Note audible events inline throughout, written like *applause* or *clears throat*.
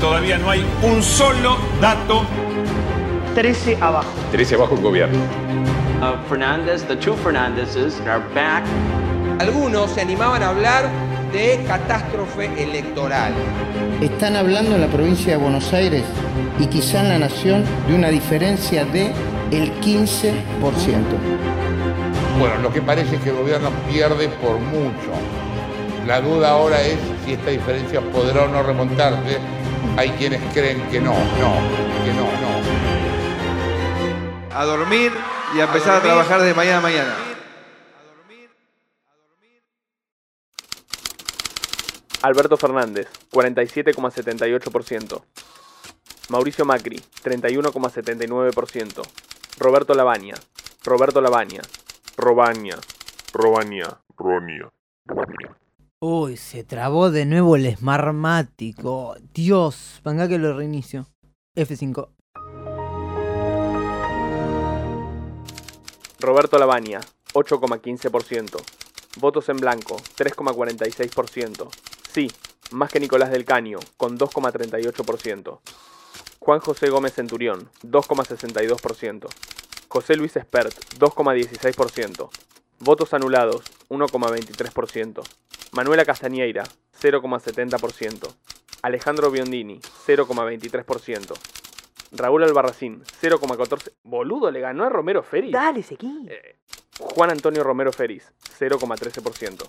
Todavía no hay un solo dato. 13 abajo. 13 abajo el gobierno. Uh, Fernandez, the two Fernandezes are back. Algunos se animaban a hablar de catástrofe electoral. Están hablando en la provincia de Buenos Aires y quizá en la nación de una diferencia de el 15%. Bueno, lo que parece es que el gobierno pierde por mucho. La duda ahora es si esta diferencia podrá o no remontarse. Hay quienes creen que no, no, que no, no. A dormir y a empezar a, trabajar de mañana a mañana. Alberto Fernández, 47,78%. Mauricio Macri, 31,79%. Roberto Lavagna, Roberto Lavagna, Robaña, Robaña, Ronia, Uy, se trabó de nuevo el smartmático. Dios, venga que lo reinicio. F5. Roberto Lavagna, 8,15%. Votos en blanco, 3,46%. Sí, más que Nicolás del Caño, con 2,38%. Juan José Gómez Centurión, 2,62%. José Luis Espert, 2,16%. Votos anulados, 1,23%. Manuela Castañeira, 0,70%. Alejandro Biondini, 0,23%. Raúl Albarracín, 0,14%. Boludo, le ganó a Romero Feris. Dale, seguí. Eh, Juan Antonio Romero Feris, 0,13%.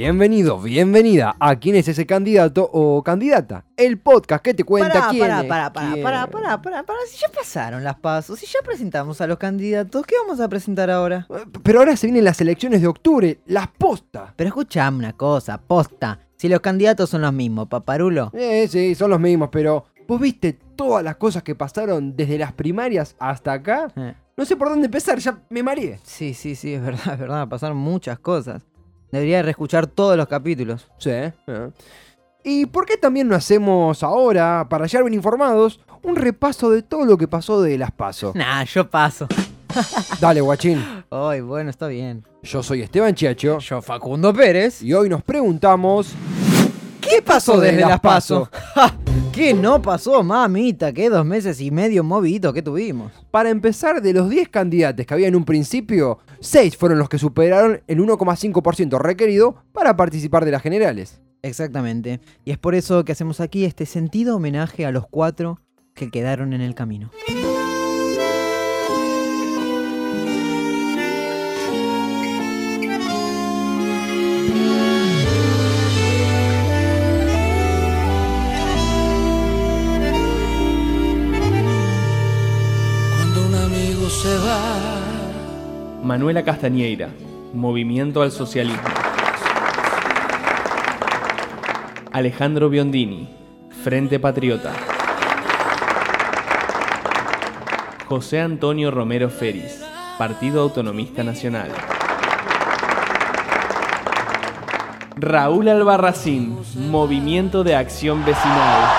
Bienvenido, bienvenida a quién es ese candidato o candidata. El podcast que te cuenta Pará, quién pará, es pará, pará, quién. pará, pará, pará, pará. Si ya pasaron las pasos, si ya presentamos a los candidatos, ¿qué vamos a presentar ahora? Pero ahora se vienen las elecciones de octubre, las postas. Pero escuchame una cosa, posta. Si los candidatos son los mismos, paparulo. Eh, sí, son los mismos, pero ¿vos viste todas las cosas que pasaron desde las primarias hasta acá? Eh, No sé por dónde empezar, ya me mareé. Sí, sí, sí, es verdad, es verdad. Pasaron muchas cosas. Debería reescuchar todos los capítulos. Sí. eh. ¿Y por qué también no hacemos ahora, para llegar bien informados, un repaso de todo lo que pasó de las pasos? Nah, yo paso. *laughs* Dale, guachín. Ay, bueno, está bien. Yo soy Esteban Chiacho. Yo, Facundo Pérez. Y hoy nos preguntamos... ¿Qué pasó desde las pasos? *laughs* ¿Qué no pasó, mamita? ¿Qué dos meses y medio movidito que tuvimos? Para empezar, de los 10 candidatos que había en un principio, 6 fueron los que superaron el 1,5% requerido para participar de las generales. Exactamente. Y es por eso que hacemos aquí este sentido homenaje a los cuatro que quedaron en el camino. Manuela Castañeira, Movimiento al Socialismo. Alejandro Biondini, Frente Patriota. José Antonio Romero Feris, Partido Autonomista Nacional. Raúl Albarracín, Movimiento de Acción Vecinal.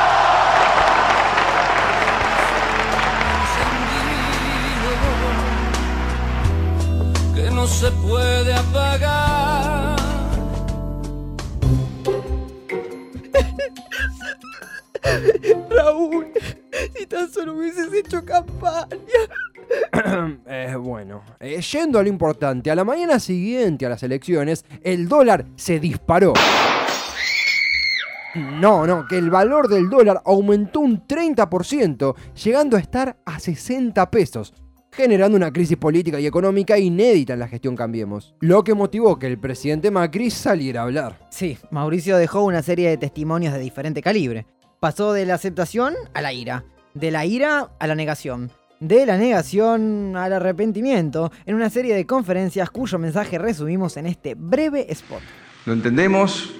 No se puede apagar. *laughs* Raúl, si tan solo hubieses hecho campaña. *coughs* Eh, bueno, eh, yendo a lo importante, a la mañana siguiente a las elecciones, el dólar se disparó. No, no, que el valor del dólar aumentó un 30%, llegando a estar a 60 pesos, generando una crisis política y económica inédita en la gestión Cambiemos, lo que motivó que el presidente Macri saliera a hablar. Sí, Mauricio dejó una serie de testimonios de diferente calibre. Pasó de la aceptación a la ira, de la ira a la negación, de la negación al arrepentimiento, en una serie de conferencias cuyo mensaje resumimos en este breve spot. Lo entendemos,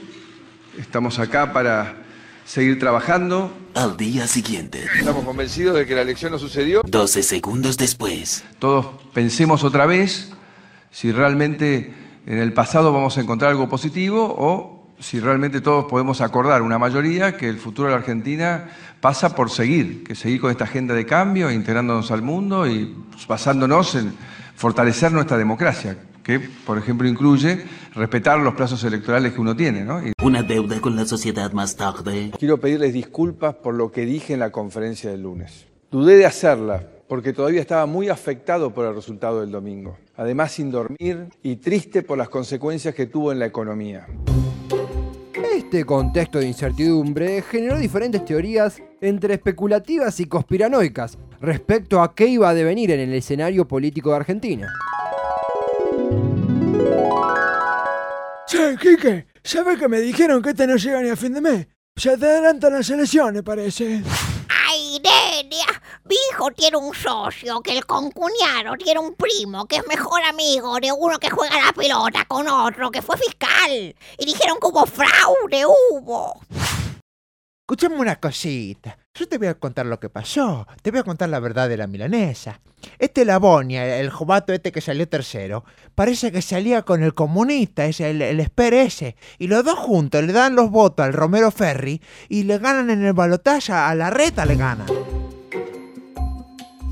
estamos acá para seguir trabajando. Al día siguiente, Estamos convencidos de que la elección no sucedió. 12 segundos después, Todos pensemos otra vez si realmente en el pasado vamos a encontrar algo positivo o si realmente todos podemos acordar, una mayoría, que el futuro de la Argentina pasa por seguir, que seguir con esta agenda de cambio, integrándonos al mundo y basándonos en fortalecer nuestra democracia, que, por ejemplo, incluye respetar los plazos electorales que uno tiene. ¿no? Y Una deuda con la sociedad más tarde. Quiero pedirles disculpas por lo que dije en la conferencia del lunes. Dudé de hacerla porque todavía estaba muy afectado por el resultado del domingo. Además, sin dormir y triste por las consecuencias que tuvo en la economía. Este contexto de incertidumbre generó diferentes teorías entre especulativas y conspiranoicas respecto a qué iba a devenir en el escenario político de Argentina. Che, Quique, ¿sabes que me dijeron que este no llega ni a fin de mes? Se te adelantan las elecciones, parece. Ay, nena, mi hijo tiene un socio, que el concuñado tiene un primo, que es mejor amigo de uno que juega la pelota con otro, que fue fiscal. Y dijeron que hubo fraude, hubo. Escuchame una cosita. Yo te voy a contar lo que pasó. Te voy a contar la verdad de la milanesa. Este Labonia, el jovato este que salió tercero, parece que salía con el comunista, ese, el, el Esper ese. Y los dos juntos le dan los votos al Romero Ferri y le ganan en el balotaje a la reta, le ganan.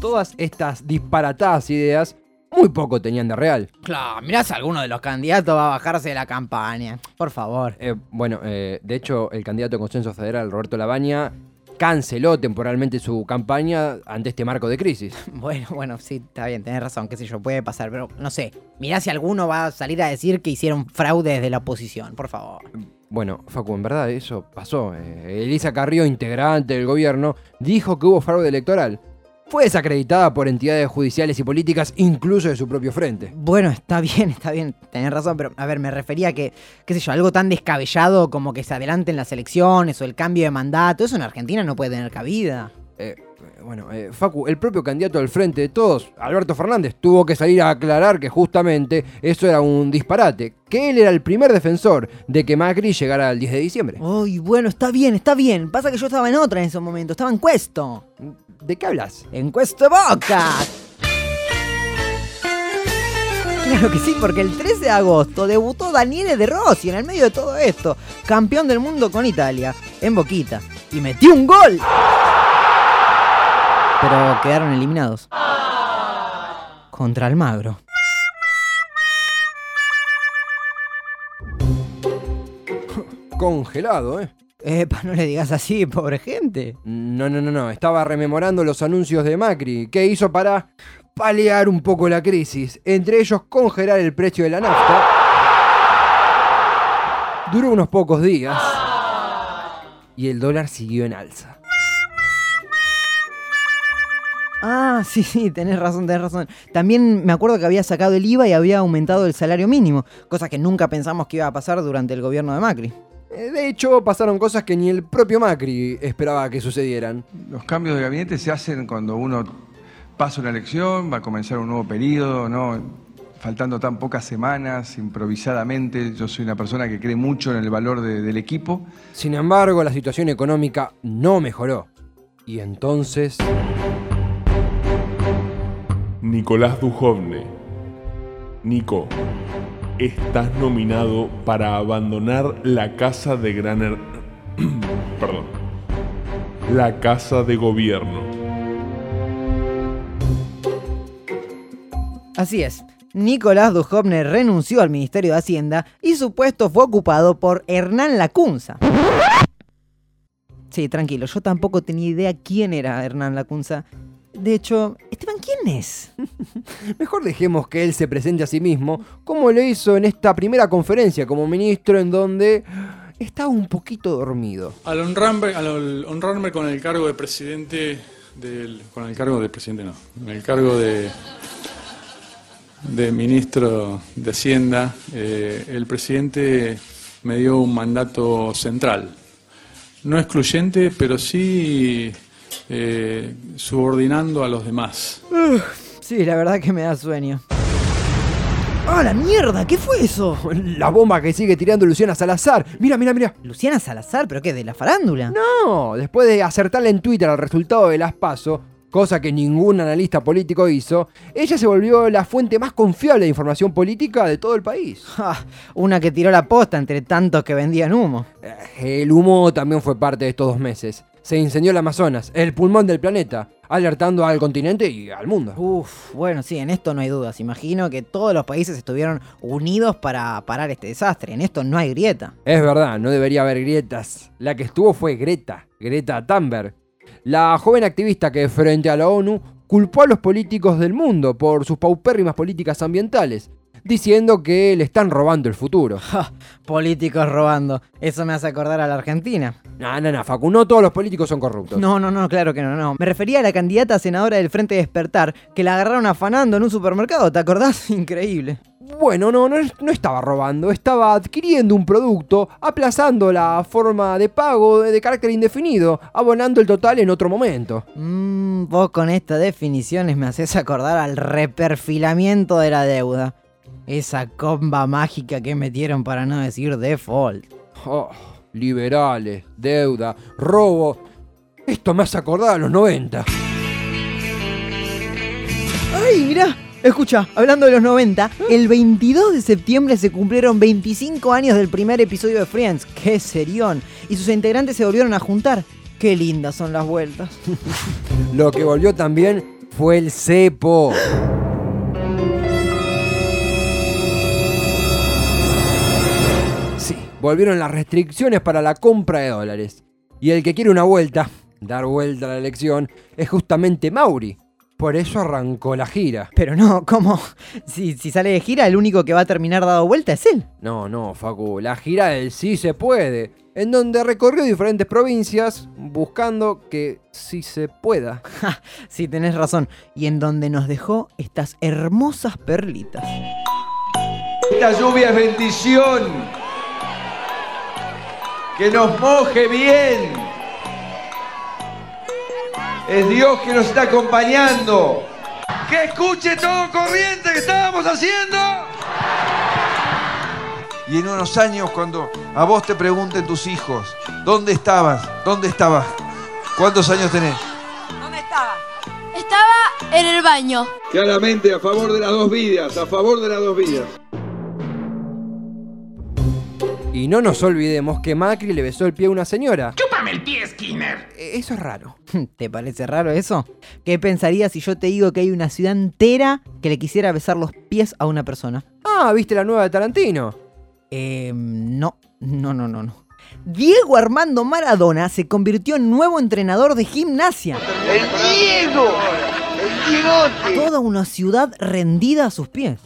Todas estas disparatadas ideas muy poco tenían de real. Claro, mirá si alguno de los candidatos va a bajarse de la campaña. Por favor. Eh, bueno, eh, de hecho, el candidato de Consenso Federal, Roberto Labaña, canceló temporalmente su campaña ante este marco de crisis. *laughs* Bueno, bueno, sí, está bien, tenés razón, qué sé yo, puede pasar, pero no sé. Mirá si alguno va a salir a decir que hicieron fraude desde la oposición, por favor. Bueno, Facu, en verdad eso pasó. Eh, Elisa Carrió, integrante del gobierno, dijo que hubo fraude electoral. Fue desacreditada por entidades judiciales y políticas, incluso de su propio frente. Bueno, está bien, está bien, tenés razón, pero a ver, me refería a que, qué sé yo, algo tan descabellado como que se adelanten las elecciones o el cambio de mandato, eso en Argentina no puede tener cabida. Eh, bueno, eh, Facu, el propio candidato del Frente de Todos, Alberto Fernández, tuvo que salir a aclarar que justamente eso era un disparate, que él era el primer defensor de que Macri llegara al 10 de diciembre. Uy, bueno, está bien, está bien. Pasa que yo estaba en otra en ese momento, estaba en Cuesto. ¿De qué hablas? En Cuesto Boca. Claro que sí, porque el 13 de agosto debutó Daniele De Rossi en el medio de todo esto, campeón del mundo con Italia, en Boquita, y metió un gol. Pero quedaron eliminados. Contra Almagro. Congelado, ¿eh? Epa, no le digas así, pobre gente. No, no, no, no. Estaba rememorando los anuncios de Macri. ¿Qué hizo para paliar un poco la crisis? Entre ellos congelar el precio de la nafta. Duró unos pocos días. Y el dólar siguió en alza. Ah, sí, sí, tenés razón, tenés razón. También me acuerdo que había sacado el IVA y había aumentado el salario mínimo, cosa que nunca pensamos que iba a pasar durante el gobierno de Macri. Eh, De hecho, pasaron cosas que ni el propio Macri esperaba que sucedieran. Los cambios de gabinete se hacen cuando uno pasa una elección, va a comenzar un nuevo periodo, ¿no? faltando tan pocas semanas, improvisadamente. Yo soy una persona que cree mucho en el valor de- del equipo. Sin embargo, la situación económica no mejoró. Y entonces... Nicolás Dujovne. Nico, estás nominado para abandonar la casa de Gran Her- *clears throat* Perdón. La casa de gobierno. Así es. Nicolás Dujovne renunció al Ministerio de Hacienda y su puesto fue ocupado por Hernán Lacunza. Sí, tranquilo, yo tampoco tenía idea quién era Hernán Lacunza. De hecho, *laughs* Mejor dejemos que él se presente a sí mismo, como lo hizo en esta primera conferencia como ministro en donde estaba un poquito dormido. Al honrarme, al honrarme con el cargo de presidente del, con el cargo de presidente no, con el cargo de de ministro de Hacienda, eh, el presidente me dio un mandato central, no excluyente, pero sí eh, subordinando a los demás. Uf, sí, la verdad que me da sueño. ¡Ah, la mierda! ¿Qué fue eso? *laughs* La bomba que sigue tirando Luciana Salazar. Mira, mira, mira. ¿Luciana Salazar? ¿Pero qué? ¿De la farándula? No, después de acertarle en Twitter al resultado de las PASO, cosa que ningún analista político hizo, ella se volvió la fuente más confiable de información política de todo el país. *laughs* Ja, una que tiró la posta entre tantos que vendían humo. El humo también fue parte de estos dos meses. Se incendió el Amazonas, el pulmón del planeta, alertando al continente y al mundo. Uf, bueno, sí, en esto no hay dudas. Imagino que todos los países estuvieron unidos para parar este desastre. En esto no hay grieta. Es verdad, no debería haber grietas. La que estuvo fue Greta, Greta Thunberg. La joven activista que frente a la ONU culpó a los políticos del mundo por sus paupérrimas políticas ambientales, diciendo que le están robando el futuro. Ja, *laughs* políticos robando. Eso me hace acordar a la Argentina. No, no, no, Facu, no todos los políticos son corruptos. No, no, no, claro que no, no. Me refería a la candidata a senadora del Frente Despertar, que la agarraron afanando en un supermercado, ¿te acordás? *laughs* Increíble. Bueno, no, no, no estaba robando, estaba adquiriendo un producto, aplazando la forma de pago de, de carácter indefinido, abonando el total en otro momento. Mmm, vos con estas definiciones me haces acordar al reperfilamiento de la deuda. Esa comba mágica que metieron para no decir default. Oh, liberales, deuda, robo. Esto me hace acordar a los 90. ¡Ay, mirá! Escucha, hablando de los 90, el 22 de septiembre se cumplieron 25 años del primer episodio de Friends. ¡Qué serión! Y sus integrantes se volvieron a juntar. ¡Qué lindas son las vueltas! *laughs* Lo que volvió también fue el cepo. Volvieron las restricciones para la compra de dólares. Y el que quiere una vuelta, dar vuelta a la elección, es justamente Mauri. Por eso arrancó la gira. Pero no, ¿cómo? Si, si sale de gira, el único que va a terminar dado vuelta es él. No, no, Facu, la gira del sí se puede, en donde recorrió diferentes provincias buscando que sí se pueda. *laughs* Ja, sí, tenés razón. Y en donde nos dejó estas hermosas perlitas. Esta lluvia es bendición. Que nos moje bien. Es Dios que nos está acompañando. Que escuche todo corriente que estábamos haciendo. Y en unos años cuando a vos te pregunten tus hijos, ¿dónde estabas? ¿Dónde estabas? ¿Cuántos años tenés? ¿Dónde estaba? Estaba en el baño. Claramente a favor de las dos vidas, a favor de las dos vidas. Y no nos olvidemos que Macri le besó el pie a una señora. ¡Chúpame el pie, Skinner! E- Eso es raro. *laughs* ¿Te parece raro eso? ¿Qué pensarías si yo te digo que hay una ciudad entera que le quisiera besar los pies a una persona? Ah, ¿viste la nueva de Tarantino? Eh, no, no, no, no, no. Diego Armando Maradona se convirtió en nuevo entrenador de gimnasia. ¡El Diego! ¡El Diegote! Toda una ciudad rendida a sus pies.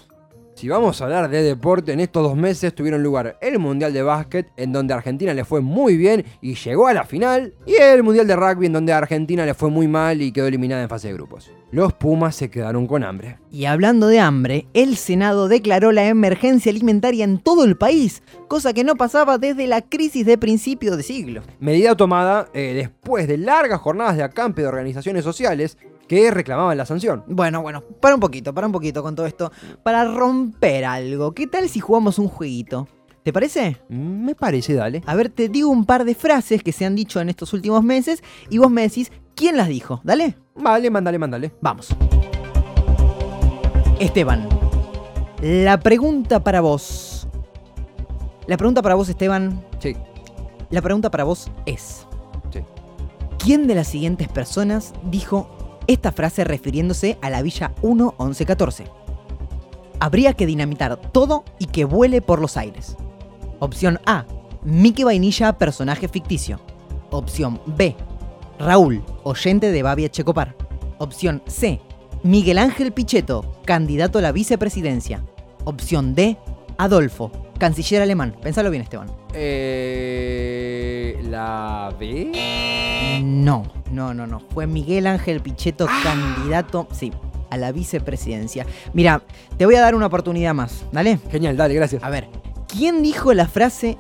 Si vamos a hablar de deporte, en estos dos meses tuvieron lugar el Mundial de Básquet, en donde a Argentina le fue muy bien y llegó a la final, y el Mundial de Rugby, en donde a Argentina le fue muy mal y quedó eliminada en fase de grupos. Los Pumas se quedaron con hambre. Y hablando de hambre, el Senado declaró la emergencia alimentaria en todo el país, cosa que no pasaba desde la crisis de principio de siglo. Medida tomada eh, después de largas jornadas de acampe de organizaciones sociales que reclamaban la sanción. Bueno, bueno, para un poquito, para un poquito con todo esto. Para romper algo, ¿qué tal si jugamos un jueguito? ¿Te parece? Me parece, dale. A ver, te digo un par de frases que se han dicho en estos últimos meses y vos me decís quién las dijo. ¿Dale? Vale, mándale, mándale. Vamos. Esteban, la pregunta para vos. La pregunta para vos, Esteban. Sí. La pregunta para vos es. Sí. ¿Quién de las siguientes personas dijo esta frase refiriéndose a la Villa 1114? Habría que dinamitar todo y que vuele por los aires. Opción A. Mickey Vainilla, personaje ficticio. Opción B. Raúl, oyente de Babia Checopar. Opción C. Miguel Ángel Pichetto, candidato a la vicepresidencia. Opción D. Adolfo, canciller alemán. Pensalo bien, Esteban. Eh, ¿La B? No, no, no, no. Fue Miguel Ángel Pichetto, candidato, sí, a la vicepresidencia. Mira, te voy a dar una oportunidad más, ¿dale? Genial, dale, gracias. A ver, ¿quién dijo la frase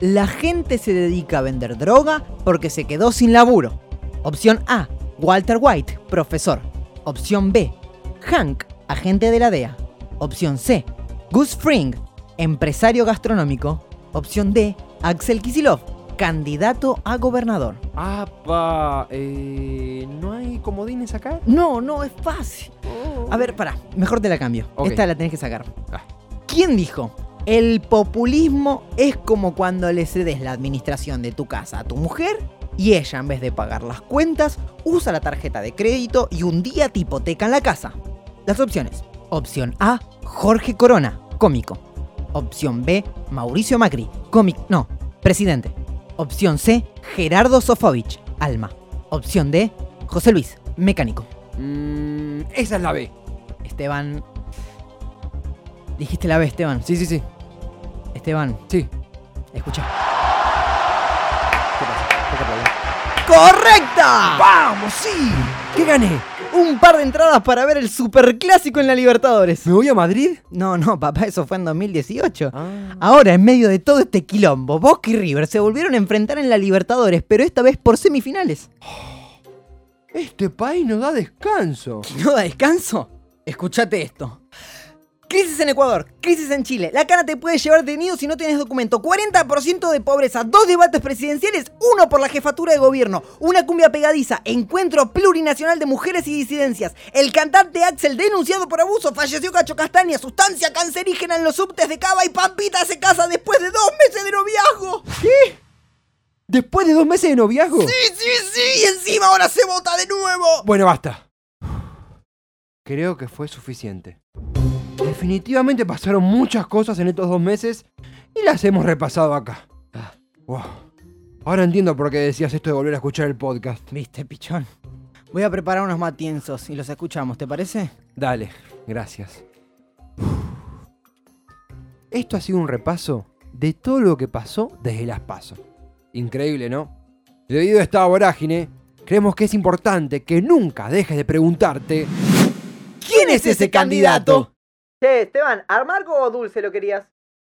la gente se dedica a vender droga porque se quedó sin laburo? Opción A, Walter White, profesor. Opción B, Hank, agente de la DEA. Opción C, Gus Fring, empresario gastronómico. Opción D, Axel Kisilov, candidato a gobernador. Apa, eh, ¿no hay comodines acá? No, no, es fácil. A ver, pará, mejor te la cambio. Esta la tenés que sacar. ¿Quién dijo? El populismo es como cuando le cedes la administración de tu casa a tu mujer Y ella, en vez de pagar las cuentas, usa la tarjeta de crédito y un día te hipotecan la casa. Las opciones. Opción A, Jorge Corona, cómico. Opción B, Mauricio Macri, cómico. No, presidente. Opción C, Gerardo Sofovich, alma. Opción D, José Luis, mecánico. Mm, esa es la B. Esteban. Dijiste la B, Esteban. Sí, sí, sí. Esteban. Sí. Escucha. ¿Qué pasa? ¿Qué te aplaudí? ¡Correcta! ¡Vamos, sí! ¿Qué gané? Un par de entradas para ver el superclásico en la Libertadores. ¿Me voy a Madrid? No, no, papá, eso fue en 2018. Ahora, en medio de todo este quilombo, Boca y River se volvieron a enfrentar en la Libertadores, pero esta vez por semifinales. Este país no da descanso. *laughs* ¿No da descanso? Escuchate esto. Crisis en Ecuador, crisis en Chile. La cana te puede llevar detenido si no tienes documento. 40% de pobreza, dos debates presidenciales, uno por la jefatura de gobierno, una cumbia pegadiza, encuentro plurinacional de mujeres y disidencias. El cantante Axel denunciado por abuso, falleció Cacho Castaña, sustancia cancerígena en los subtes de Cava y Pampita se casa después de dos meses de noviazgo. ¿Qué? ¿Después de dos meses de noviazgo? Sí, sí, sí, y encima ahora se vota de nuevo. Bueno, basta. Creo que fue suficiente. Definitivamente pasaron muchas cosas en estos dos meses y las hemos repasado acá. Wow. Ahora entiendo por qué decías esto de volver a escuchar el podcast. Viste, pichón. Voy a preparar unos matienzos y los escuchamos, ¿te parece? Dale, gracias. Esto ha sido un repaso de todo lo que pasó desde las PASO. Increíble, ¿no? Debido a esta vorágine, creemos que es importante que nunca dejes de preguntarte ¿Quién es ese candidato? Che, Esteban, ¿amargo o dulce lo querías?